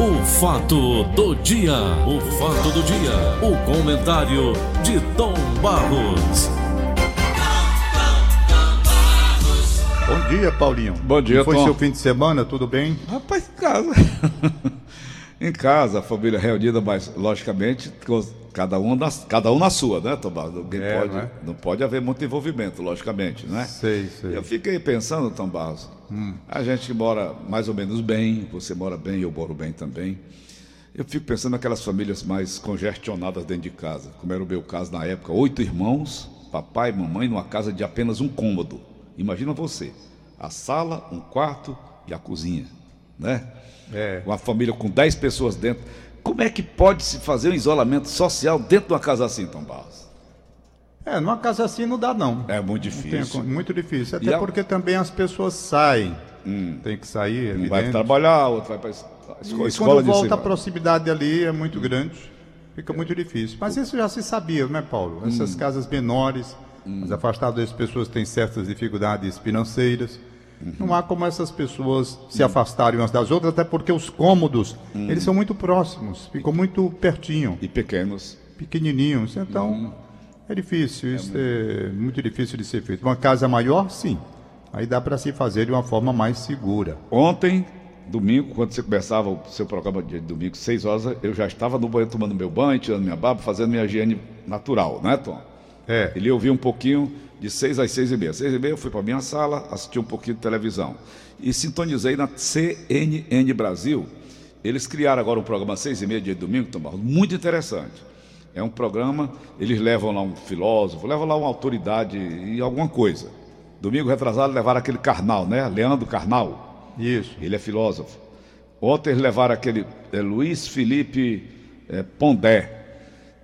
O fato do dia, o fato do dia, o comentário de Tom Barros. Bom dia, Paulinho. Bom dia, Como Foi Tom. seu fim de semana, tudo bem? Rapaz, em casa. em casa, a família reunida, mas logicamente, cada um na, cada um na sua, né, Tomás? Ninguém É, pode, não é? não pode haver muito envolvimento, logicamente, né? Sei, sei. Eu fiquei pensando, Tom Barros, a gente que mora mais ou menos bem, você mora bem, eu moro bem também. Eu fico pensando naquelas famílias mais congestionadas dentro de casa, como era o meu caso na época, oito irmãos, papai e mamãe, numa casa de apenas um cômodo. Imagina você, a sala, um quarto e a cozinha, né? É. Uma família com dez pessoas dentro. Como é que pode se fazer um isolamento social dentro de uma casa assim, Tom Barros? É, numa casa assim não dá, não. É muito tem difícil. co- muito difícil. E Até a- porque também as pessoas saem. Tem que sair, Um vai evidente. trabalhar, outro vai para a E escola, quando escola de volta a ensino. proximidade ali é muito grande, fica muito difícil. Mas isso já se sabia, né, Paulo? Essas casas menores, as afastadas das pessoas têm certas dificuldades financeiras. Não há como essas pessoas se afastarem umas das outras, até porque os cômodos, eles são muito próximos, ficam muito pertinho, E pequenos. pequenininhos. Então, é difícil, isso é muito difícil de ser feito. Uma casa maior, sim. Aí dá para se fazer de uma forma mais segura. Ontem, domingo, quando você começava o seu programa de domingo, seis horas, eu já estava no banheiro tomando meu banho, tirando minha barba, fazendo minha higiene natural, né, Tom? É. Ele ouvia um pouquinho de seis às seis e meia. Seis e meia eu fui para minha sala, assisti um pouquinho de televisão. E sintonizei na CNN Brasil. Eles criaram agora um programa às seis e meia, dia de domingo, Tom Barros, muito interessante. É um programa, eles levam lá um filósofo, levam lá uma autoridade e alguma coisa. Domingo retrasado levaram aquele Karnal, né? Leandro Karnal. Isso. Ele é filósofo. Ontem eles levaram aquele é, Luiz Felipe é, Pondé.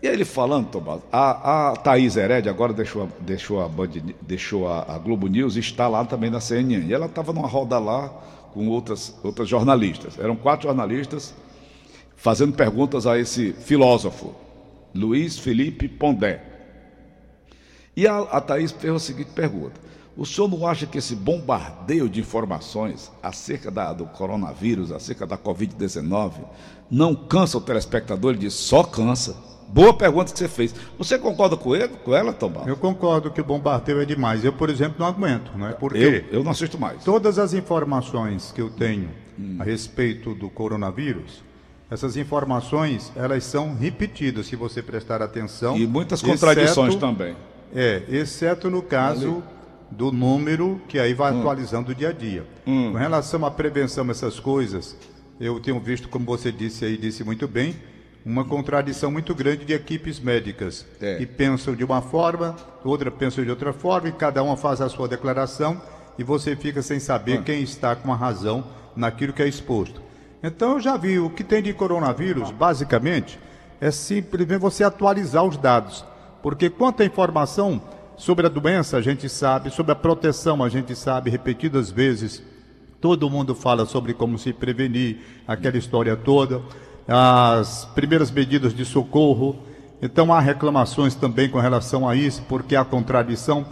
E aí ele falando, Tomás, a, a Thaís Herédia agora deixou, deixou, a, Band, deixou a, a Globo News e está lá também na CNN. E ela estava numa roda lá com outras, outras jornalistas. Eram quatro jornalistas fazendo perguntas a esse filósofo, Luiz Felipe Pondé. E a, a Thaís fez a seguinte pergunta: O senhor não acha que esse bombardeio de informações acerca da- do coronavírus, acerca da Covid-19, não cansa o telespectador? Ele disse: só cansa. Boa pergunta que você fez. Você concorda com ele, com ela, Tom Barros? Eu concordo que o bombardeio é demais. Eu, por exemplo, não aguento, não é? Porque eu, eu não assisto mais. todas as informações que eu tenho a respeito do coronavírus, essas informações, elas são repetidas, se você prestar atenção. E muitas contradições exceto- também. É, exceto no caso do número que aí vai atualizando dia a dia. Com relação à prevenção essas coisas, eu tenho visto, como você disse aí, disse muito bem, uma contradição muito grande de equipes médicas É. que pensam de uma forma, outra pensa de outra forma, e cada uma faz a sua declaração e você fica sem saber quem está com a razão naquilo que é exposto. Então eu já vi o que tem de coronavírus, basicamente, é simplesmente você atualizar os dados. Porque quanta informação sobre a doença a gente sabe, sobre a proteção a gente sabe repetidas vezes. Todo mundo fala sobre como se prevenir, aquela história toda, as primeiras medidas de socorro. Então há reclamações também com relação a isso, porque há contradição.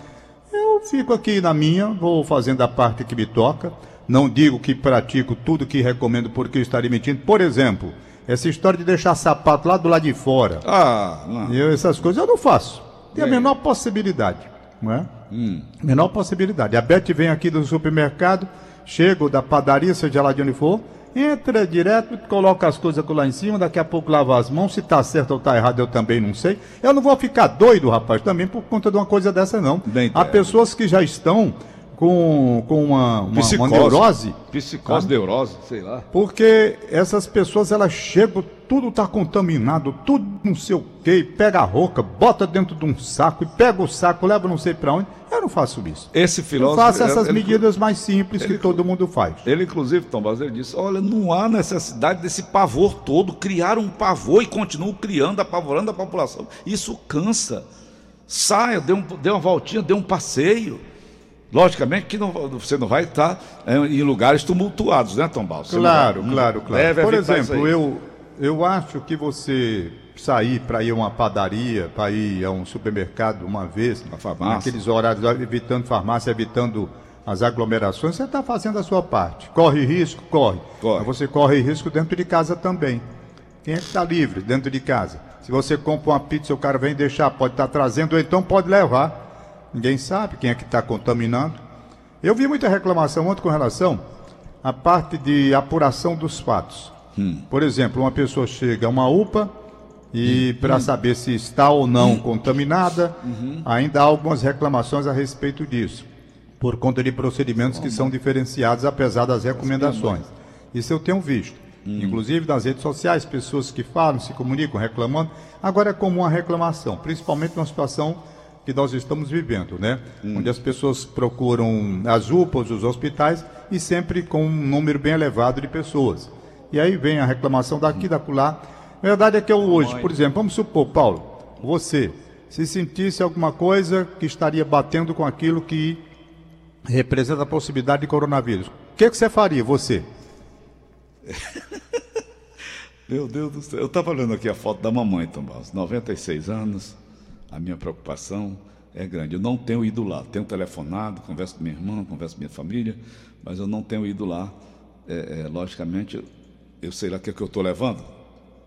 Eu fico aqui na minha, vou fazendo a parte que me toca. Não digo que pratico tudo que recomendo porque eu estaria mentindo. Por exemplo, essa história de deixar sapato lá do lado de fora. Ah, não. Eu, essas coisas eu não faço. Tem a menor possibilidade, não é? Menor possibilidade. A Beth vem aqui do supermercado, chega da padaria, seja lá de onde for, entra direto, coloca as coisas lá em cima, daqui a pouco lava as mãos. Se tá certo ou tá errado, eu também não sei. Eu não vou ficar doido, rapaz, também por conta de uma coisa dessa, não. Bem Há entendo. pessoas que já estão com, com uma, uma, uma Psicose. neurose. Psicose, neurose, sei lá. Porque essas pessoas, elas chegam, tudo está contaminado, tudo não sei o quê, pega a roupa, bota dentro de um saco, e pega o saco, leva não sei para onde. Eu não faço isso. Esse Eu filósofo. faço essas ele- medidas mais simples ele- que todo mundo faz. Ele, inclusive, Tom Barros, ele disse: Olha, não há necessidade desse pavor todo. Criaram um pavor e continuam criando, apavorando a população. Isso cansa. Saia, dê, um, dê uma voltinha, dê um passeio. Logicamente que não- você não vai estar é, em lugares tumultuados, né, Tom? Você Claro, vai- claro, claro. Deve Por exemplo, eu, eu acho que você sair para ir a uma padaria, para ir a um supermercado uma vez, Uma farmácia. naqueles horários, evitando farmácia, evitando as aglomerações, você está fazendo a sua parte. Corre risco? Corre. Corre. Mas você corre risco dentro de casa também. Quem é que está livre dentro de casa? Se você compra uma pizza, o cara vem deixar, pode estar tá trazendo, ou então pode levar. Ninguém sabe quem é que está contaminando. Eu vi muita reclamação ontem com relação à parte de apuração dos fatos. Hum. Por exemplo, uma pessoa chega a uma UPA e hum. para saber se está ou não hum. contaminada, uhum. ainda há algumas reclamações a respeito disso por conta de procedimentos que são diferenciados, apesar das recomendações. Isso eu tenho visto. Hum. Inclusive nas redes sociais, pessoas que falam, se comunicam, reclamando. Agora é comum a reclamação, principalmente na situação que nós estamos vivendo, né? Hum. Onde as pessoas procuram as UPAs, os hospitais, e sempre com um número bem elevado de pessoas. E aí vem a reclamação daqui, da lá. A verdade é que eu hoje, por exemplo, vamos supor, Paulo, você se sentisse alguma coisa que estaria batendo com aquilo que representa a possibilidade de coronavírus. O que, que você faria, você? Meu Deus do céu. Eu estava olhando aqui a foto da mamãe, Tomás. 96 anos. A minha preocupação é grande. Eu não tenho ido lá. Tenho telefonado, converso com minha irmã, converso com minha família, mas eu não tenho ido lá. É, é, logicamente, eu sei lá o que, é que eu estou levando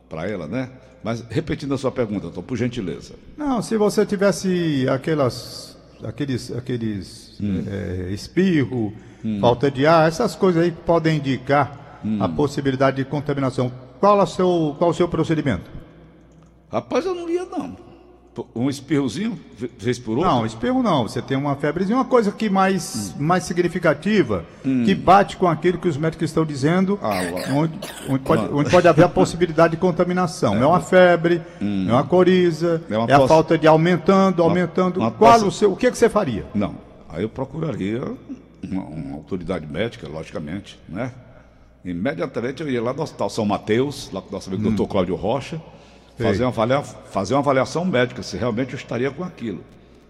para ela, né? Mas repetindo a sua pergunta, Tom, por gentileza. Não, se você tivesse aquelas, aqueles, aqueles hum. é, espirro, hum. falta de ar, essas coisas aí podem indicar hum. a possibilidade de contaminação. Qual, o seu, qual o seu procedimento? Rapaz, eu não ia não. Um espirrozinho, vez por outro? Não, espirro não. Você tem uma febrezinha, uma coisa que mais, hum. mais significativa, hum. que bate com aquilo que os médicos estão dizendo, ah, onde, onde, pode, ah. onde, pode, haver a possibilidade de contaminação. É, é uma febre, hum. é uma coriza, é, uma é a falta de aumentando, aumentando. Uma, uma Qual o seu? O que, é que você faria? Não, Aí eu procuraria uma, uma autoridade médica, logicamente, né? Imediatamente eu ia lá no Hospital São Mateus, lá com o nosso amigo hum. doutor Cláudio Rocha, fazer uma, avalia, fazer uma avaliação médica, se realmente eu estaria com aquilo.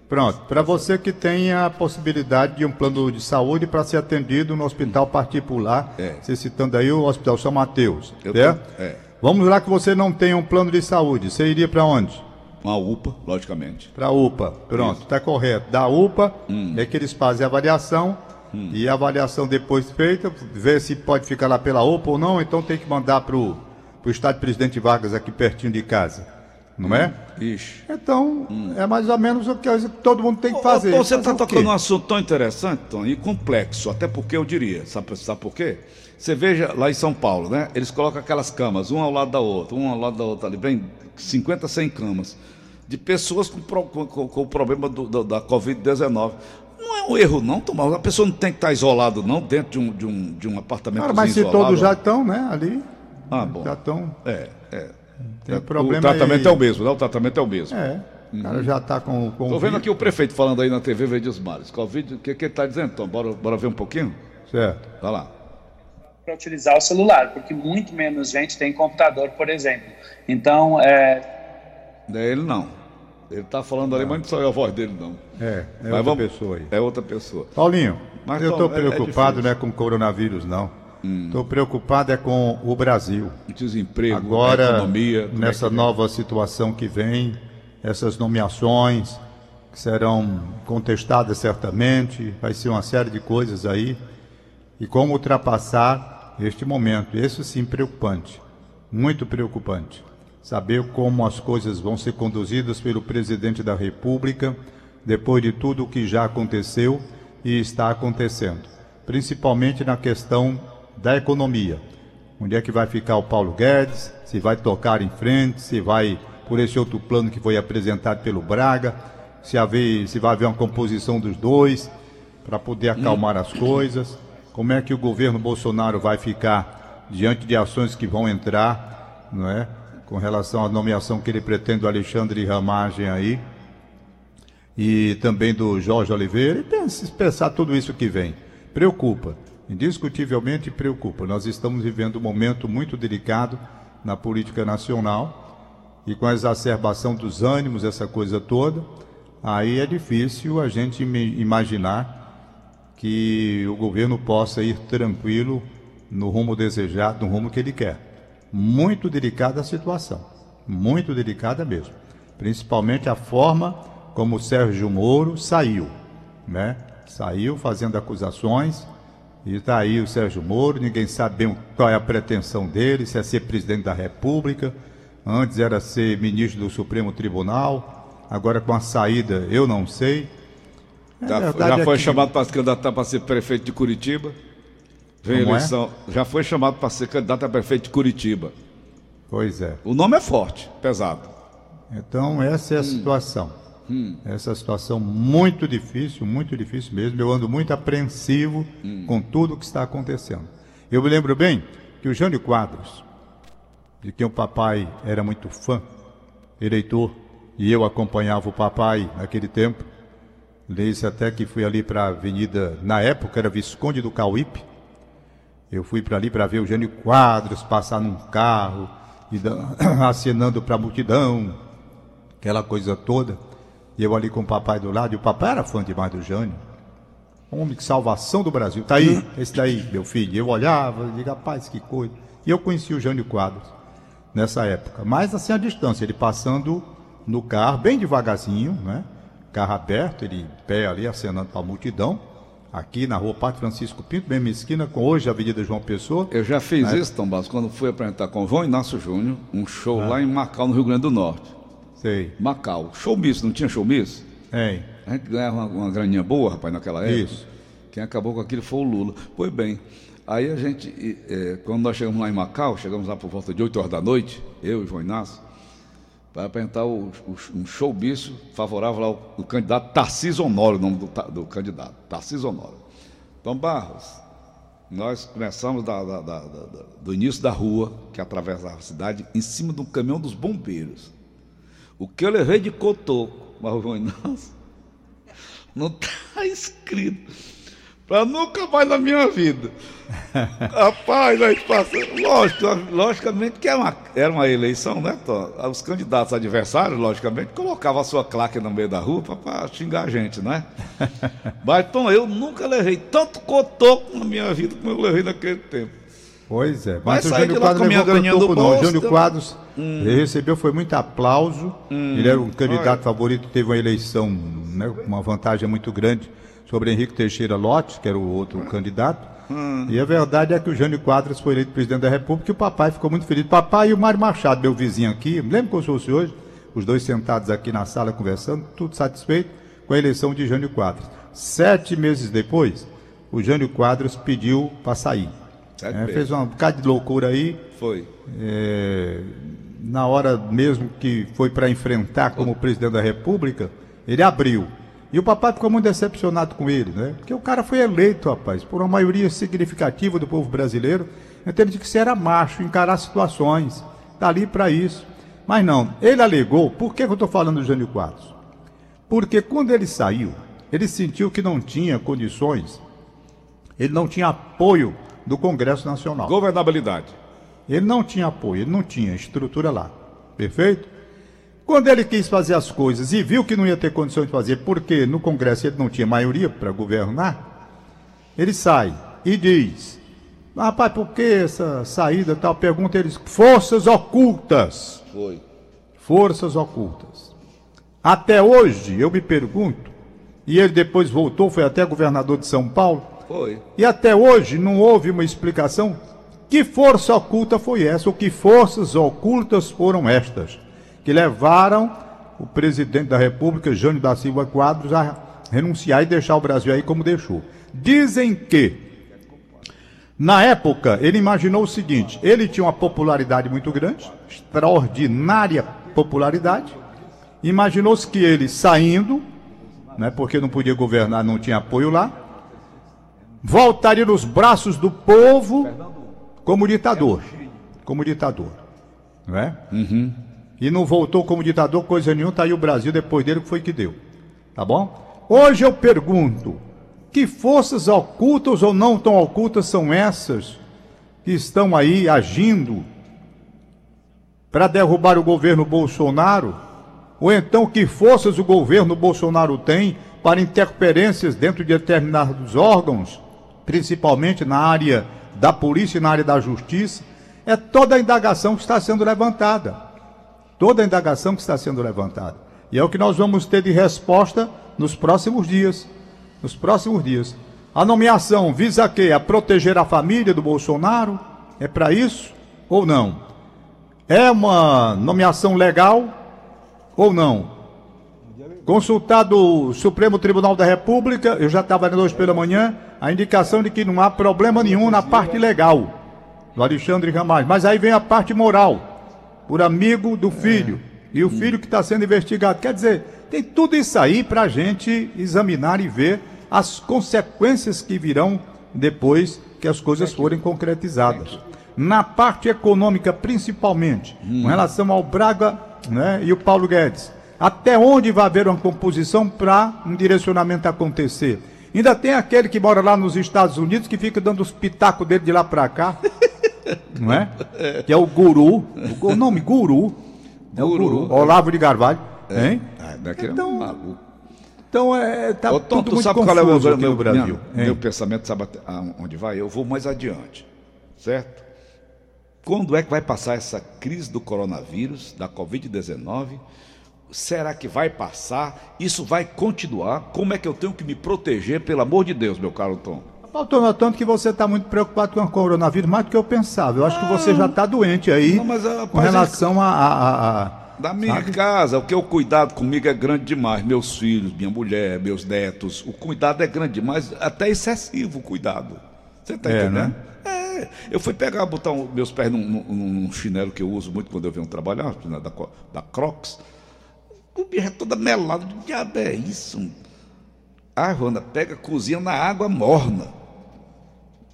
Pronto, para você que tem a possibilidade de um plano de saúde para ser atendido no hospital particular, é. você citando aí o Hospital São Mateus, eu certo? É. Vamos lá que você não tem um plano de saúde, você iria para onde? Uma UPA, logicamente. Para a UPA, pronto, está correto. Da UPA hum. é que eles fazem a avaliação hum. e a avaliação depois feita, ver se pode ficar lá pela UPA ou não, então tem que mandar para o estádio Presidente Vargas aqui pertinho de casa. Não é? hum. é? Ixi. Então, hum. é mais ou menos o que todo mundo tem que fazer. Ô, você está tocando um assunto tão interessante, Tom, e complexo, até porque eu diria, sabe, sabe por quê? Você veja lá em São Paulo, né? Eles colocam aquelas camas, uma ao lado da outra, uma ao lado da outra, ali, bem 50, 100 camas de pessoas com, com, com o problema do, do, da Covid-19. Não é um erro, não, Tomás. A pessoa não tem que estar isolado, não, dentro de um, de um, de um apartamento Cara, Mas se isolado, todos já estão, né, ali. Ah, bom. Já estão. É, é. Tem é, problema o tratamento aí... é o mesmo, né? O tratamento é o mesmo. É. O cara já está com. Estou vendo aqui o prefeito falando aí na TV Verdes Mares. Covid, o que, que ele está dizendo, Tom? Bora, bora ver um pouquinho? Certo. Vai lá. Para utilizar o celular, porque muito menos gente tem computador, por exemplo. Então, é, não é ele não. Ele está falando ali, mas não saiu a voz dele, não. É, é mas outra vamos... pessoa aí. É outra pessoa. Paulinho, mas, eu estou preocupado é, é não é com o coronavírus, não. Estou hum. preocupado é com o Brasil. Desemprego, Agora, economia. Nessa é nova situação que vem, essas nomeações que serão contestadas certamente, vai ser uma série de coisas aí. E como ultrapassar este momento. Isso sim preocupante, muito preocupante saber como as coisas vão ser conduzidas pelo presidente da República depois de tudo o que já aconteceu e está acontecendo, principalmente na questão da economia. Onde é que vai ficar o Paulo Guedes? Se vai tocar em frente, se vai por esse outro plano que foi apresentado pelo Braga, se, haver, se vai haver uma composição dos dois para poder acalmar as coisas, como é que o governo Bolsonaro vai ficar diante de ações que vão entrar, não é? com relação à nomeação que ele pretende do Alexandre Ramagem aí, e também do Jorge Oliveira, e pensar tudo isso que vem. Preocupa, indiscutivelmente preocupa. Nós estamos vivendo um momento muito delicado na política nacional, e com a exacerbação dos ânimos, essa coisa toda, aí é difícil a gente imaginar que o governo possa ir tranquilo no rumo desejado, no rumo que ele quer muito delicada a situação, muito delicada mesmo. Principalmente a forma como o Sérgio Moro saiu, né? Saiu fazendo acusações. E está aí o Sérgio Moro, ninguém sabe bem qual é a pretensão dele, se é ser presidente da República, antes era ser ministro do Supremo Tribunal, agora com a saída eu não sei. É já, já, foi é que... chamado para se candidatar para ser prefeito de Curitiba? Vem Como é? eleição. É? Já foi chamado para ser candidato a prefeito de Curitiba. Pois é. O nome é forte, pesado. Então essa é a hum. situação. Hum. Essa situação muito difícil, muito difícil mesmo. Eu ando muito apreensivo hum. com tudo que está acontecendo. Eu me lembro bem que o Jânio Quadros, de quem o papai era muito fã, eleitor, e eu acompanhava o papai naquele tempo, disse até que fui ali para a avenida, na época era Visconde do Cauípe, eu fui para ali para ver o Jânio Quadros passar num carro, e acenando para a multidão, aquela coisa toda. E eu ali com o papai do lado, e o papai era fã demais do Jânio. Homem de salvação do Brasil. Tá aí, esse daí, meu filho. Eu olhava e digo, rapaz, que coisa. E eu conheci o Jânio Quadros nessa época. Mas assim a distância, ele passando no carro, bem devagarzinho, né? Carro aberto, ele pé ali acenando para a multidão aqui na rua Padre Francisco Pinto, mesma esquina com hoje a Avenida João Pessoa. Eu já fiz né? isso, Tom Bastos, quando fui apresentar com o João Inácio Júnior, um show ah. lá em Macau, no Rio Grande do Norte. Sei. Macau. Show miss, não tinha show miss? É. A gente ganhava uma, uma graninha boa, rapaz, naquela época. Isso. Quem acabou com aquilo foi o Lula. Pois bem, aí a gente, é, quando nós chegamos lá em Macau, chegamos lá por volta de 8 horas da noite, eu e o João Inácio, para apresentar o, o, um showbiz favorável ao, ao candidato Tarcísio Honório, o nome do, do candidato, Tarcísio Honório. Tom Barros, nós começamos da, da, da, do início da rua, que atravessava a cidade, em cima de um caminhão dos bombeiros. O que eu levei de cotoco, mas nossa, não está escrito para nunca mais na minha vida. Rapaz, nós passamos. Lógico, logicamente que era uma, era uma eleição, né, Tom? Os candidatos adversários, logicamente, colocavam a sua claque no meio da rua para xingar a gente, né? Mas, Tom, eu nunca levei tanto cotoco na minha vida como eu levei naquele tempo. Pois é, mas, mas o Jânio Quadros não levou topo, não. O Jânio Quadros hum. ele recebeu foi muito aplauso. Hum. Ele era o candidato Olha. favorito, teve uma eleição, né, uma vantagem muito grande sobre Henrique Teixeira Lopes, que era o outro candidato. Hum. E a verdade é que o Jânio Quadros foi eleito presidente da República e o papai ficou muito feliz. Papai e o Mário Machado, meu vizinho aqui, lembro que eu fosse hoje, os dois sentados aqui na sala conversando, tudo satisfeito com a eleição de Jânio Quadros. Sete meses depois, o Jânio Quadros pediu para sair. É, fez um bocado de loucura aí. Foi. É, na hora mesmo que foi para enfrentar como presidente da República, ele abriu. E o papai ficou muito decepcionado com ele, né? Porque o cara foi eleito, rapaz, por uma maioria significativa do povo brasileiro, em termos de que se era macho, encarar situações, está ali para isso. Mas não, ele alegou, por que, que eu estou falando do Jânio Quadros? Porque quando ele saiu, ele sentiu que não tinha condições, ele não tinha apoio do Congresso Nacional. Governabilidade. Ele não tinha apoio, ele não tinha estrutura lá. Perfeito? Quando ele quis fazer as coisas e viu que não ia ter condições de fazer, porque no Congresso ele não tinha maioria para governar, ele sai e diz: Rapaz, por que essa saída tal? Pergunta eles: Forças ocultas. Foi. Forças ocultas. Até hoje, eu me pergunto, e ele depois voltou, foi até governador de São Paulo. Foi. E até hoje não houve uma explicação. Que força oculta foi essa? Ou que forças ocultas foram estas? que levaram o presidente da República, Jânio da Silva Quadros, a renunciar e deixar o Brasil aí como deixou. Dizem que, na época, ele imaginou o seguinte: ele tinha uma popularidade muito grande, extraordinária popularidade. Imaginou-se que ele saindo, né, porque não podia governar, não tinha apoio lá, voltaria nos braços do povo como ditador. Como ditador. Não é? Uhum e não voltou como ditador, coisa nenhuma, tá aí o Brasil depois dele, que foi que deu. Tá bom? Hoje eu pergunto: que forças ocultas ou não tão ocultas são essas que estão aí agindo para derrubar o governo Bolsonaro? Ou então que forças o governo Bolsonaro tem para interferências dentro de determinados órgãos, principalmente na área da polícia e na área da justiça? É toda a indagação que está sendo levantada toda a indagação que está sendo levantada. E é o que nós vamos ter de resposta nos próximos dias. nos próximos dias. A nomeação visa quê? A proteger a família do Bolsonaro? É para isso ou não? É uma nomeação legal ou não? Consultado o Supremo Tribunal da República, eu já estava hoje pela manhã, a indicação de que não há problema nenhum na parte legal do Alexandre Ramais. Mas aí vem a parte moral, por amigo do filho. E o filho que está sendo investigado. Quer dizer, tem tudo isso aí para a gente examinar e ver as consequências que virão depois que as coisas forem concretizadas. Na parte econômica, principalmente, com relação ao Braga né, e o Paulo Guedes. Até onde vai haver uma composição para um direcionamento acontecer? Ainda tem aquele que mora lá nos Estados Unidos que fica dando os pitacos dele de lá para cá. não é? Que é o guru. O nome guru. É o guru. Olavo de Carvalho. É. Hein? Ah, daquele Então, é um maluco. Então, é, tá Ô, Tom, tudo tu muito sabe qual é o confuso meu, Brasil. minha- meu pensamento, sabe até onde vai? Eu vou mais adiante, certo? Quando é que vai passar essa crise do coronavírus, da Covid-19? Será que vai passar? Isso vai continuar? Como é que eu tenho que me proteger, pelo amor de Deus, meu caro Tom? Faltou notando que você está muito preocupado com o coronavírus, mais do que eu pensava. Eu acho que você já está doente aí Não, mas, rapaz, com relação a, a- a- Da minha Sabe? casa, o que o cuidado comigo é grande demais. Meus filhos, minha mulher, meus netos. O cuidado é grande demais, até excessivo o cuidado. Você está É, entendendo? É. Eu fui pegar, botar um- meus pés num, num- num chinelo que eu uso muito quando eu venho trabalhar, chinelo da, da Crocs. O bicho é toda melado. Que diabo é isso? Ah, Rona, pega, cozinha na água morna.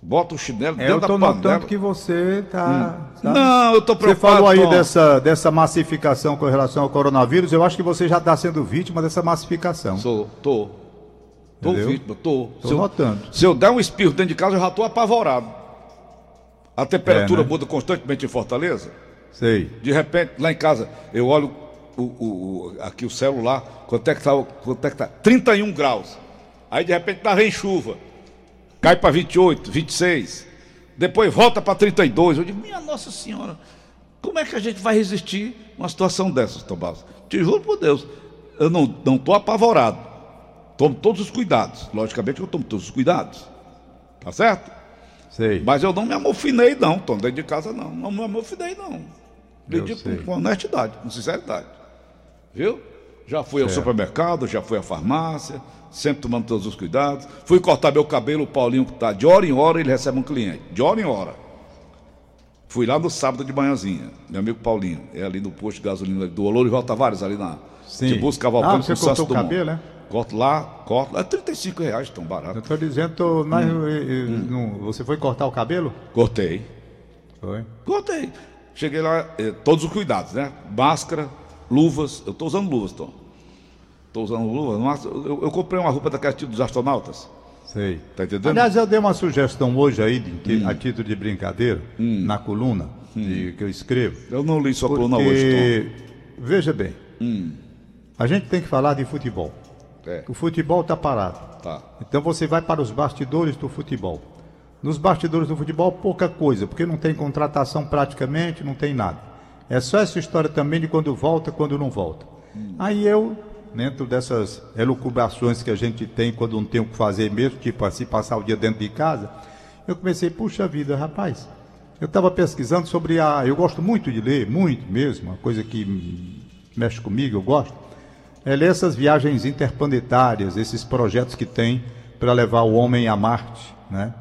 Bota o chinelo É, eu dentro da panela. notando que você está. Não, eu Você preocupado. falou aí Tom. dessa, dessa massificação com relação ao coronavírus. Eu acho que você já está sendo vítima dessa massificação. Sou, tô. Tô Entendeu? vítima, tô. Tô se, eu, notando. se eu der um espirro dentro de casa, eu já tô apavorado. A temperatura É, né? muda constantemente em Fortaleza. Sei. De repente, lá em casa, eu olho o, o- aqui o celular, quanto é que tá? Quanto é que tá? 31 graus. Aí de repente tava em chuva. Cai para 28, 26. Depois volta para 32. Eu digo, minha Nossa Senhora, como é que a gente vai resistir uma situação dessas, Tomás? Te juro por Deus, eu não não tô apavorado. Tomo todos os cuidados. Logicamente eu tomo todos os cuidados. Tá certo? Sei. Mas eu não me amofinei, não, Tom, dentro de casa não. Não me amofinei, não. Sei. com, com honestidade, com sinceridade. Viu? Já fui ao Certo. supermercado, já fui à farmácia, sempre tomando todos os cuidados. Fui cortar meu cabelo, o Paulinho que tá de hora em hora, ele recebe um cliente. De hora em hora. Fui lá no sábado de manhãzinha, meu amigo Paulinho, é ali no posto de gasolina do Olorival Tavares, ali na Sim. Tiburcio Cavalcante, Ah, você com cortou o cabelo, é? Corto lá, corto lá, é 35 reais, tão Eu barato. estou dizendo, tô, Hum. eh, eh, não- você foi cortar o cabelo? Cortei. Foi. Cortei. Cheguei lá, eh, todos os cuidados, né? Máscara, luvas. Eu estou usando luvas, Tom. Estou usando luvas. mas Eu, eu comprei uma roupa daquela tipo dos astronautas. Sei. Tá entendendo? Hum. Aliás, eu dei uma sugestão hoje aí, de, que- a título de brincadeira, na coluna de- que eu escrevo. eu não li sua coluna hoje, Porque, veja bem, Hum. a gente tem que falar de futebol. Tom. É, O futebol está parado. tá. Então você vai para os bastidores do futebol. Nos bastidores do futebol, pouca coisa, porque não tem contratação praticamente, não tem nada. É só essa história também de quando volta, quando não volta. Aí eu, dentro dessas elucubrações que a gente tem quando não tem o que fazer mesmo, tipo assim, passar o dia dentro de casa, eu comecei, puxa vida, rapaz, eu estava pesquisando sobre a. Eu gosto muito de ler, muito mesmo, uma coisa que hum, mexe comigo, eu gosto é ler essas viagens interplanetárias, esses projetos que tem para levar o homem a Marte, né?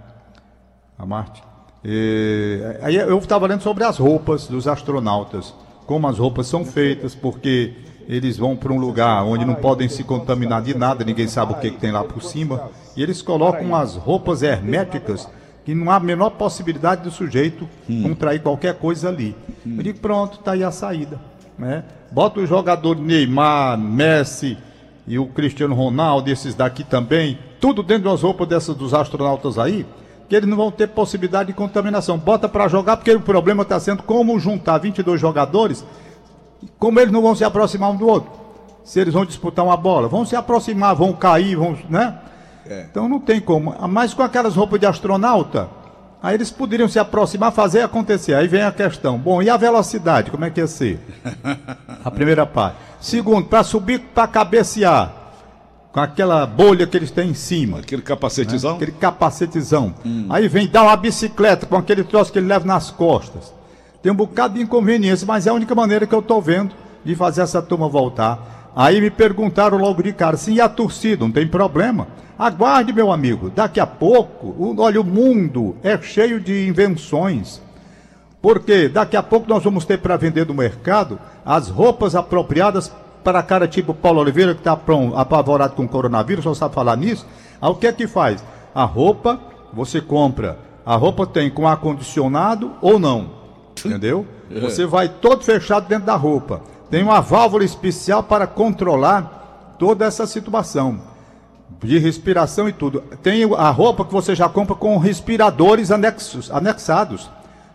A Marte. E, aí eu estava lendo sobre as roupas dos astronautas, como as roupas são feitas, porque eles vão para um lugar onde não podem se contaminar de nada, ninguém sabe o que, que tem lá por cima, e eles colocam as roupas herméticas que não há a menor possibilidade do sujeito contrair qualquer coisa ali. Eu digo, pronto, está aí a saída. Né? Bota o jogador Neymar, Messi e o Cristiano Ronaldo, esses daqui também, tudo dentro das roupas dessas dos astronautas aí, que eles não vão ter possibilidade de contaminação. Bota para jogar, porque o problema está sendo como juntar 22 jogadores, como eles não vão se aproximar um do outro. Se eles vão disputar uma bola, vão se aproximar, vão cair, vão, né? Então não tem como. Mas com aquelas roupas de astronauta, aí eles poderiam se aproximar, fazer acontecer. Aí vem a questão. Bom, e a velocidade, como é que ia ser? A primeira parte. Segundo, para subir, para cabecear. Com aquela bolha que eles têm em cima. Aquele capacetezão? Né? Aquele capacetezão. Hum. Aí vem dar uma bicicleta com aquele troço que ele leva nas costas. Tem um bocado de inconveniência, mas é a única maneira que eu estou vendo de fazer essa turma voltar. Aí me perguntaram logo de cara, sim, e a torcida? Não tem problema. Aguarde, meu amigo, daqui a pouco, o, olha, o mundo é cheio de invenções. Porque daqui a pouco nós vamos ter para vender no mercado as roupas apropriadas para cara tipo Paulo Oliveira, que está apavorado com o coronavírus, só sabe falar nisso. Aí o que é que faz? A roupa, você compra. A roupa tem com ar-condicionado ou não. Entendeu? É. Você vai todo fechado dentro da roupa. Tem uma válvula especial para controlar toda essa situação. De respiração e tudo. Tem a roupa que você já compra com respiradores anexos, anexados.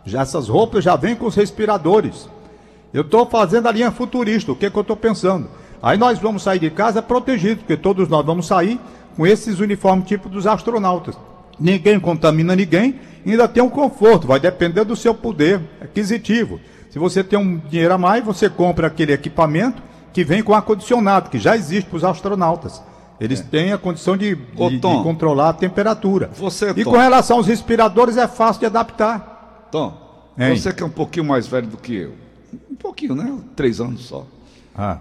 Já essas roupas já vêm com os respiradores. Eu estou fazendo a linha futurista, o que, é que eu estou pensando? Aí nós vamos sair de casa protegidos, porque todos nós vamos sair com esses uniformes tipo dos astronautas. Ninguém contamina ninguém, ainda tem um conforto, vai depender do seu poder aquisitivo. Se você tem um dinheiro a mais, você compra aquele equipamento que vem com ar-condicionado, que já existe para os astronautas. Eles é. têm a condição de, de, de, controlar a temperatura. Você, e Tom, com relação aos respiradores, é fácil de adaptar. Tom, hein? você que é um pouquinho mais velho do que eu, um pouquinho, né? Três anos só. Ah.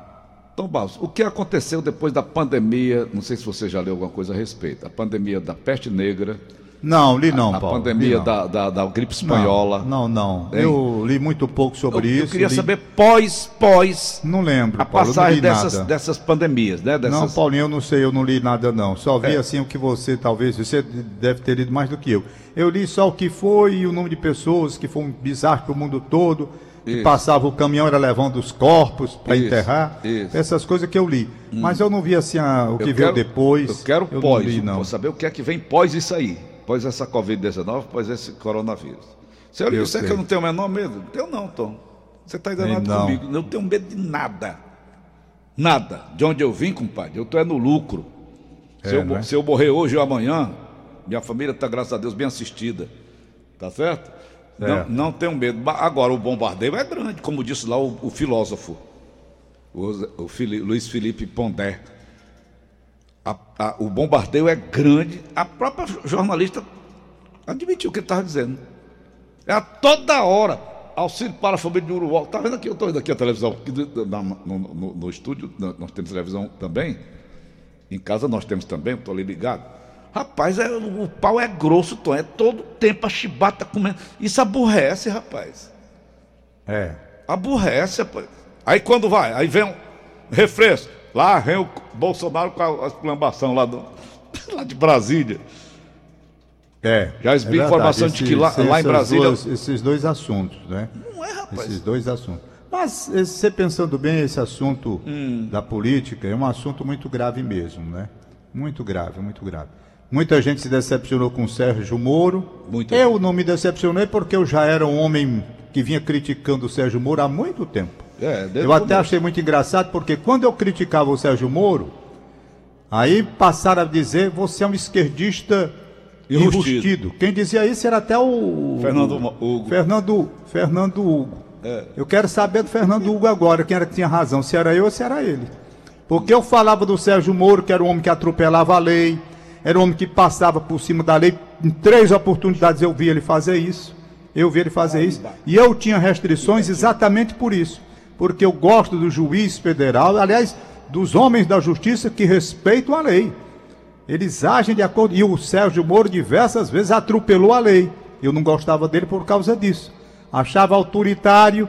Tom Barros, o que aconteceu depois da pandemia? Não sei se você já leu alguma coisa a respeito. A pandemia da peste negra. Não, li não, a, Paulo. A pandemia. Da, da, da, gripe espanhola. Não, não. não. Eu li muito pouco sobre eu, isso. Eu queria li... saber pós, pós. Não lembro. A Paulo, passagem dessas, dessas pandemias, né? Dessas... Não, Paulinho, eu não sei, eu não li nada não. Só vi é. assim o que você talvez. Você deve ter lido mais do que eu. Eu li só o que foi e o número de pessoas que foi um bizarro para o mundo todo que passava o caminhão, era levando os corpos para enterrar. Isso. Essas coisas que eu li. Hum. Mas eu não vi assim a, o que eu veio quero, depois. Eu quero eu pós, não li, não. saber o que é que vem pós isso aí. Pós essa Covid-19, pós esse coronavírus. Se eu, eu disser que eu não tenho o menor medo, eu não, Tom. Você está enganado não. comigo. Eu não tenho medo de nada. Nada. De onde eu vim, compadre, eu estou é no lucro. É, se, eu, né? se eu morrer hoje ou amanhã, minha família está, graças a Deus, bem assistida. Tá certo? Não, é. não tenho medo. Agora, o bombardeio é grande, como disse lá o, o filósofo, o, o Fili, Luiz Felipe Pondé. A, a, o bombardeio é grande. A própria jornalista admitiu o que ele estava dizendo. É a toda hora. Auxílio para a família de Uruguai. Está vendo aqui? Eu estou vendo aqui a televisão. Aqui no, no, no, no estúdio, nós temos televisão também. Em casa nós temos também, estou ali ligado. Rapaz, é, o pau é grosso, Tom. É todo tempo a chibata comendo. Isso aborrece, rapaz. É. Aborrece, rapaz. Aí quando vai, aí vem um refresco. Lá vem o Bolsonaro com a exclamação lá, do, lá de Brasília. É. Já explico é informação de que lá, lá em Brasília. Dois, esses dois assuntos, né? Não é, rapaz. Esses dois assuntos. Mas, você pensando bem, esse assunto hum. da política é um assunto muito grave mesmo, né? Muito grave, muito grave. Muita gente se decepcionou com o Sérgio Moro. Muito eu bem. não me decepcionei porque eu já era um homem que vinha criticando o Sérgio Moro há muito tempo. É, eu até achei muito engraçado porque quando eu criticava o Sérgio Moro, aí passaram a dizer você é um esquerdista enrustido. Quem dizia isso era até o Fernando Hugo. Fernando, Fernando Hugo. É. Eu quero saber do Fernando Hugo agora, quem era que tinha razão, se era eu ou se era ele. Porque eu falava do Sérgio Moro, que era um homem que atropelava a lei, era um homem que passava por cima da lei. Em três oportunidades eu vi ele fazer isso. Eu vi ele fazer isso. E eu tinha restrições exatamente por isso. Porque eu gosto do juiz federal, aliás, dos homens da justiça que respeitam a lei. Eles agem de acordo. E o Sérgio Moro diversas vezes atropelou a lei. Eu não gostava dele por causa disso. Achava autoritário.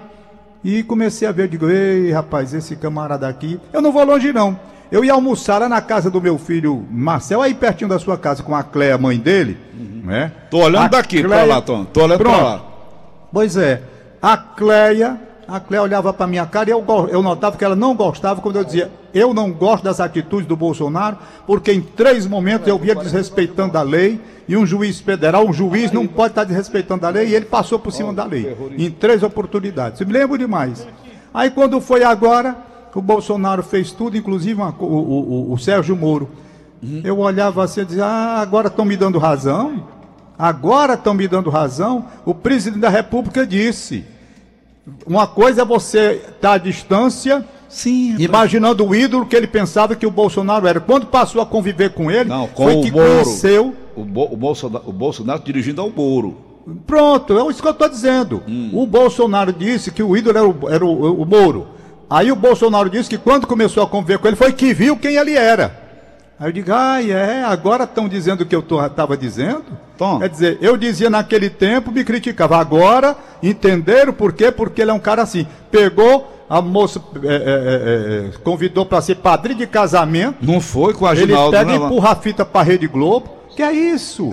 E comecei a ver, digo, ei, rapaz, esse camarada aqui. Eu não vou longe, não. Eu ia almoçar lá na casa do meu filho Marcel, aí pertinho da sua casa, com a Cléia, mãe dele. Uhum. Né? Tô olhando a daqui Cleia... pra lá, Tom. Tô olhando Pronto. pra lá. Pois é. A Cléia, a Cléia olhava pra minha cara e eu, eu notava que ela não gostava quando eu dizia, eu não gosto das atitudes do Bolsonaro, porque em três momentos eu via desrespeitando a lei, e um juiz federal, um juiz não pode estar desrespeitando a lei, e ele passou por cima da lei. Em três oportunidades. Me lembro demais. Aí quando foi agora, o Bolsonaro fez tudo, inclusive uma, o, o, o, Sérgio Moro. Uhum. Eu olhava assim e dizia, ah, agora estão me dando razão? Agora estão me dando razão? O presidente da República disse: uma coisa é você estar tá à distância Sim, rapaz. Imaginando o ídolo que ele pensava que o Bolsonaro era. Quando passou a conviver com ele, Não, com foi que Moro. conheceu. O, Bo- o Bolsonaro, o Bolsonaro dirigindo ao Moro. Pronto, é isso que eu estou dizendo. Hum. O Bolsonaro disse que o ídolo era o, era o, o Moro. Aí o Bolsonaro disse que quando começou a conviver com ele foi que viu quem ele era. Aí eu digo, ah, é, agora estão dizendo o que eu estava dizendo? Tom. Quer dizer, eu dizia naquele tempo, me criticava. Agora, entenderam por quê? Porque ele é um cara assim. Pegou, a moça é, é, é, é, convidou para ser padrinho de casamento. Não foi com a Ele Ginaldo, pega né? e empurra a fita pra Rede Globo. Que é isso?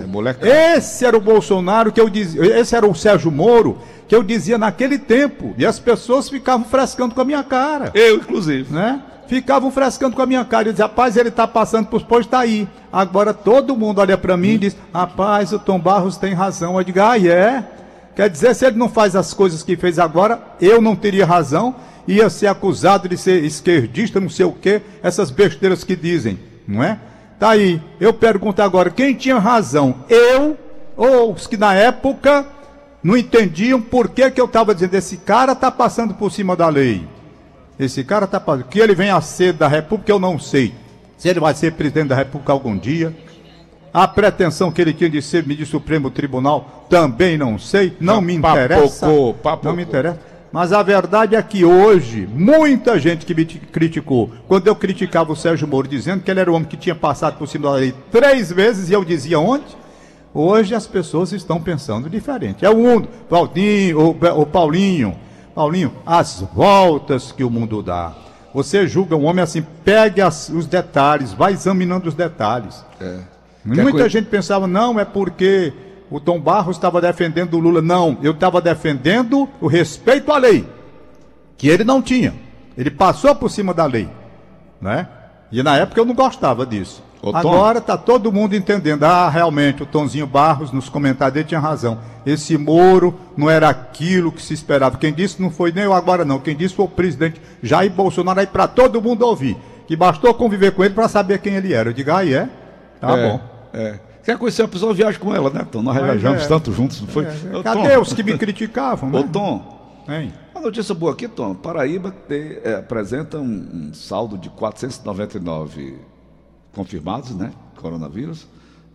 É esse era o Bolsonaro que eu dizia, esse era o Sérgio Moro que eu dizia naquele tempo. E as pessoas ficavam frescando com a minha cara, Eu, inclusive. né? Ficavam frescando com a minha cara. Eu dizia, rapaz, ele tá passando pros postos, tá aí. Agora todo mundo olha pra mim e diz, rapaz, o Tom Barros tem razão. Eu digo, ah, é? Quer dizer, se ele não faz as coisas que fez agora, eu não teria razão, ia ser acusado de ser esquerdista, não sei o quê, essas besteiras que dizem, não é? Tá aí, eu pergunto agora, quem tinha razão? Eu ou os que na época não entendiam por que, que eu estava dizendo, esse cara está passando por cima da lei. Esse cara está passando, que ele vem a ser da República, eu não sei. Se ele vai ser presidente da República algum dia, a pretensão que ele tinha de ser ministro do Supremo Tribunal, também não sei, não me interessa. Papocou, papocou. Não me interessa. Mas a verdade é que hoje, muita gente que me ti- criticou, quando eu criticava o Sérgio Moro, dizendo que ele era o homem que tinha passado por cima da lei três vezes, e eu dizia onde? Hoje as pessoas estão pensando diferente. É o mundo. Valdinho, o, o Paulinho, Paulinho, as voltas que o mundo dá. Você julga um homem assim, pegue as- os detalhes, vai examinando os detalhes. É. Muita coisa- gente pensava, não, é porque o Tom Barros estava defendendo o Lula. Não, eu estava defendendo o respeito à lei, que ele não tinha. Ele passou por cima da lei, né? E na época eu não gostava disso. Ô. Agora está todo mundo entendendo. Ah, realmente, o Tonzinho Barros, nos comentários dele, tinha razão. Esse Moro não era aquilo que se esperava. Quem disse não foi nem eu agora, não. Quem disse foi o presidente Jair Bolsonaro, aí para todo mundo ouvir. Que bastou conviver com ele para saber quem ele era. Eu digo, ah, é? Tá é, bom. É. Quer conhecer a pessoa, viaja com ela, né, Tom? Nós Mas viajamos é. tanto juntos, não foi? É, Ô, Cadê Tom, os que me criticavam? Ô, Né? Tom, Hein? uma notícia boa aqui, Tom. Paraíba te- é, apresenta um, um saldo de 499 confirmados, né? Coronavírus.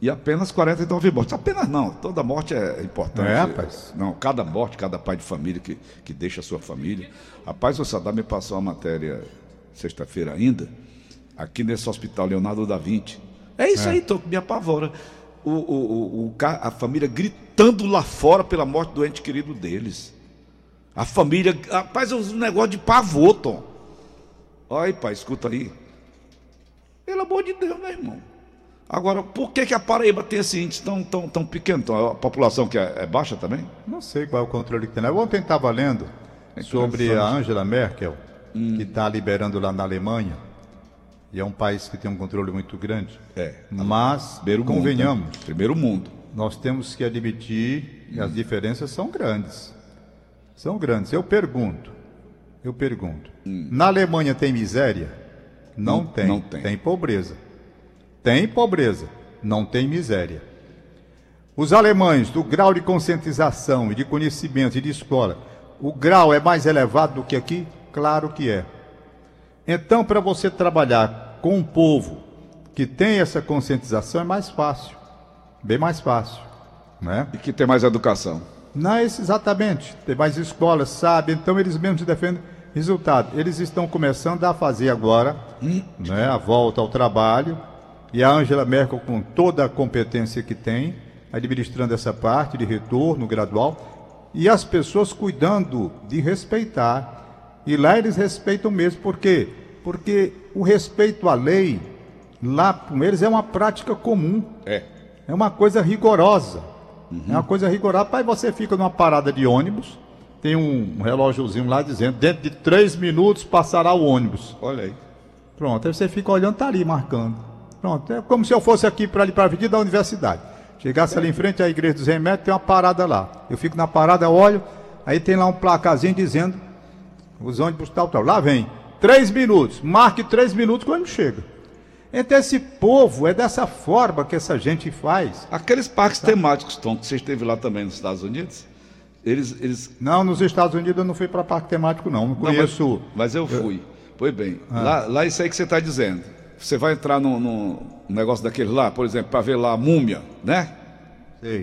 E apenas 49 mortes. Apenas não, toda morte é importante. É, rapaz. Não, cada morte, cada pai de família que, que deixa a sua família. Rapaz, o Sadar me passou uma matéria sexta-feira ainda, aqui nesse hospital Leonardo da Vinci. É isso aí, Tom, que me apavora. O, o, o, a família gritando lá fora pela morte do ente querido deles. A família. Rapaz, é um negócio de pavor, Tom. Olha, pai, escuta aí. Pelo amor de Deus, meu irmão. Agora, por que, que a Paraíba tem esse índice tão, tão, tão pequeno? A população que é, é baixa também? Não sei qual é o controle que tem. lá. Ontem estava lendo sobre a Angela Merkel, que está liberando lá na Alemanha. E é um país que tem um controle muito grande. É. Mas, Primeiro mundo, convenhamos, né? Primeiro mundo. nós temos que admitir que as diferenças são grandes. São grandes. Eu pergunto, eu pergunto. Na Alemanha tem miséria? Não, Não- tem. não tem. Tem pobreza. Tem pobreza, não tem miséria. Os alemães, do grau de conscientização e de conhecimento e de escola, o grau é mais elevado do que aqui? Claro que é. Então, para você trabalhar com um povo que tem essa conscientização, é mais fácil. Bem mais fácil. Né? E que tem mais educação. Não é exatamente. Tem mais escolas, sabe? Então eles mesmos defendem resultado. Eles estão começando a fazer agora né, a volta ao trabalho. E a Angela Merkel, com toda a competência que tem, administrando essa parte de retorno gradual. E as pessoas cuidando de respeitar. E lá eles respeitam mesmo. Por quê? Porque o respeito à lei, lá com eles, é uma prática comum. É. É uma coisa rigorosa. É uma coisa rigorosa. Pai, você fica numa parada de ônibus, tem um relógiozinho lá dizendo, dentro de três minutos passará o ônibus. Olha aí. Pronto, aí você fica olhando, tá ali marcando. Pronto, é como se eu fosse aqui para ali para a avenida da universidade. Chegasse ali em frente à igreja dos remédios, tem uma parada lá. Eu fico na parada, olho, aí tem lá um placazinho dizendo, os ônibus tal, tal. Lá vem, três minutos, marque três minutos quando chega. Então esse povo, é dessa forma que essa gente faz. Aqueles parques temáticos, Tom, que você esteve lá também nos Estados Unidos, eles. eles Não, nos Estados Unidos eu não fui para parque temático, não. Não Não, mas- conheço. mas, eu fui. Pois bem, ah. lá, lá isso aí que você está dizendo. Você vai entrar num, num negócio daquele lá, por exemplo, para ver lá a múmia, né?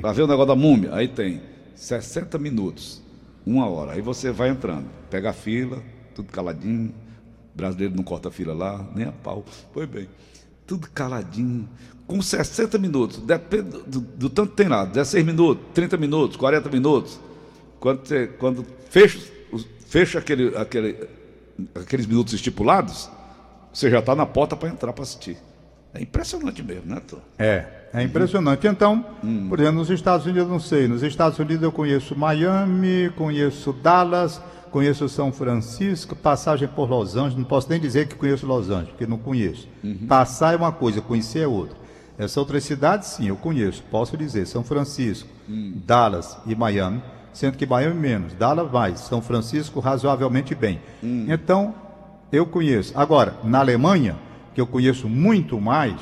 Para ver o negócio da múmia. Aí tem 60 minutos, uma hora. Aí você vai entrando, pega a fila, tudo caladinho. Brasileiro não corta fila lá, nem a pau. Pois bem, tudo caladinho, com 60 minutos. Depende do, do tanto que tem lá, 16 minutos, 30 minutos, 40 minutos. Quando, você, quando fecha, fecha aquele, aquele, aqueles minutos estipulados, você já está na porta para entrar para assistir. É impressionante mesmo, né, Tom? É, é impressionante. Então, hum. por exemplo, nos Estados Unidos eu não sei. Nos Estados Unidos eu conheço Miami, conheço Dallas, conheço São Francisco, passagem por Los Angeles. Não posso nem dizer que conheço Los Angeles, porque não conheço. Uhum. Passar é uma coisa, conhecer é outra. Essas outras cidades, sim, eu conheço. Posso dizer, São Francisco, hum. Dallas e Miami sendo que Miami menos, Dallas mais, São Francisco razoavelmente bem. Hum. Então, eu conheço. Agora, na Alemanha, que eu conheço muito mais,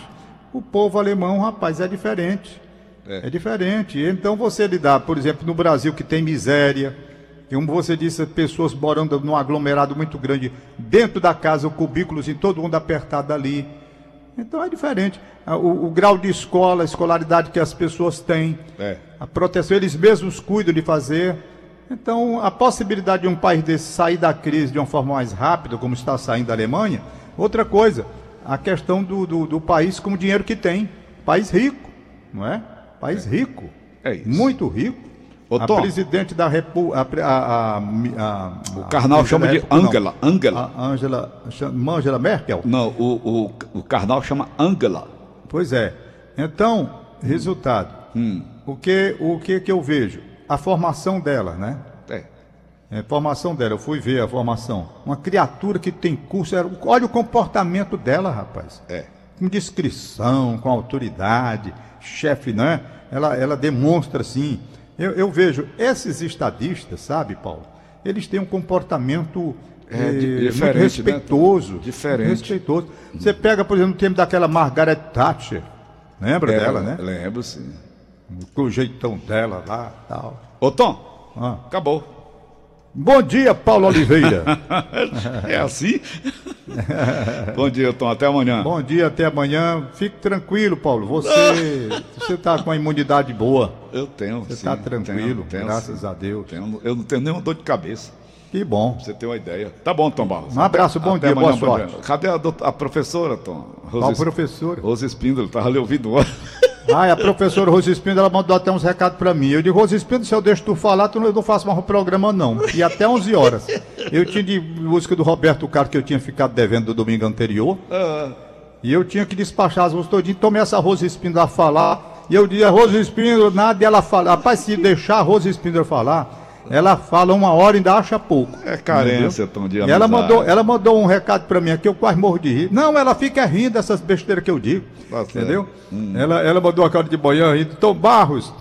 o povo alemão, rapaz, é diferente. É, é diferente. Então, você lidar, por exemplo, no Brasil, que tem miséria, como você disse, pessoas morando num aglomerado muito grande, dentro da casa, cubículos e todo mundo apertado ali. Então é diferente. O, o, grau de escola, a escolaridade que as pessoas têm, é. a proteção, eles mesmos cuidam de fazer. Então, a possibilidade de um país desse sair da crise de uma forma mais rápida, como está saindo a Alemanha, outra coisa, a questão do, do, do país com o dinheiro que tem. País rico, não é? País é. rico. É isso. Muito rico. Ô, a Tom, presidente da República. O Carnal chama de Angela. Angela. Angela. Angela Merkel? Não, o, o, o Carnal chama Angela. Pois é. Então, resultado. Hum. O, que, o que que eu vejo? A formação dela, né? É. é. A formação dela, eu fui ver a formação. Uma criatura que tem curso. Olha o comportamento dela, rapaz. É. Com discrição, com autoridade, chefe, né? Ela, ela demonstra assim eu, eu, vejo esses estadistas, sabe, Paulo? Eles têm um comportamento é, eh, diferente, né, respeitoso. Né? Diferente. Respeitoso. Você pega, por exemplo, o tempo daquela Margaret Thatcher. Lembra é, dela, né? Lembro, sim. Com o jeitão dela lá tal. Ô, Tom, ah. acabou. Bom dia, Paulo Oliveira. é assim? Bom dia, Tom. Até amanhã. Bom dia, até amanhã. Fique tranquilo, Paulo. Você você está com a imunidade boa. Eu tenho. Você está tranquilo, tenho, tenho, graças sim. a Deus. Tenho, eu não tenho nenhuma dor de cabeça. Que bom. Pra você ter uma ideia. Tá bom, Tom Barros. Um abraço, bom até dia, amanhã, boa sorte. Cadê a, a professora, Tom? Rose Qual professora? Rose Espíndola, estava ali ouvindo. Ah, a professora Rose Espíndola mandou até uns recados para mim. Eu digo, Rose Espíndola, se eu deixo tu falar, tu não, eu não faço mais o programa, não. E até 11 horas. Eu tinha de música do Roberto Carlos que eu tinha ficado devendo do domingo anterior. Uh. E eu tinha que despachar as músicas todinho. Tomei essa Rose Espíndola a falar. E eu dizia, Rose Espíndola, nada, e ela fala. Rapaz, se deixar a Rose Espíndola falar ela fala uma hora e ainda acha pouco. É carência, Tom, de E ela mandou, ela mandou um recado para mim aqui, eu quase morro de rir. Não, ela fica rindo dessas besteiras que eu digo. Tá entendeu? Hum. Ela, ela mandou a cara de manhã rindo. Tom Barros,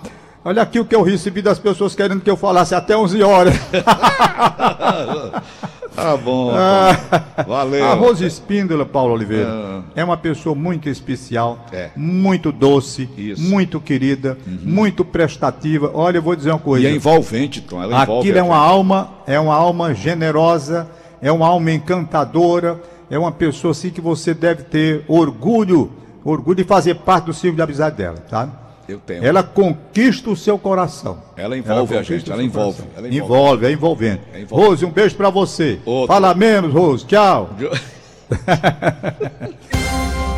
olha aqui o que eu recebi das pessoas querendo que eu falasse até 11 horas. Tá bom. Ah, valeu. A Rose Espíndola, Paulo Oliveira, ah. é uma pessoa muito especial, é. muito doce, Isso. muito querida, uhum. muito prestativa. Olha, eu vou dizer uma coisa. E é envolvente, Tom. Ela envolve Aquilo é uma alma, é uma alma generosa, é uma alma encantadora, é uma pessoa assim que você deve ter orgulho, orgulho de fazer parte do círculo de amizade dela, tá? Eu tenho. Ela conquista o seu coração. Ela envolve ela a gente, ela envolve, ela envolve. envolve. é envolvente. É envolvente. Rose, um beijo para você. Outro. Fala menos, Rose. Tchau.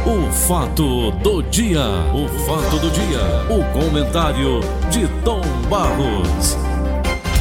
o fato do dia. O fato do dia. O comentário de Tom Barros.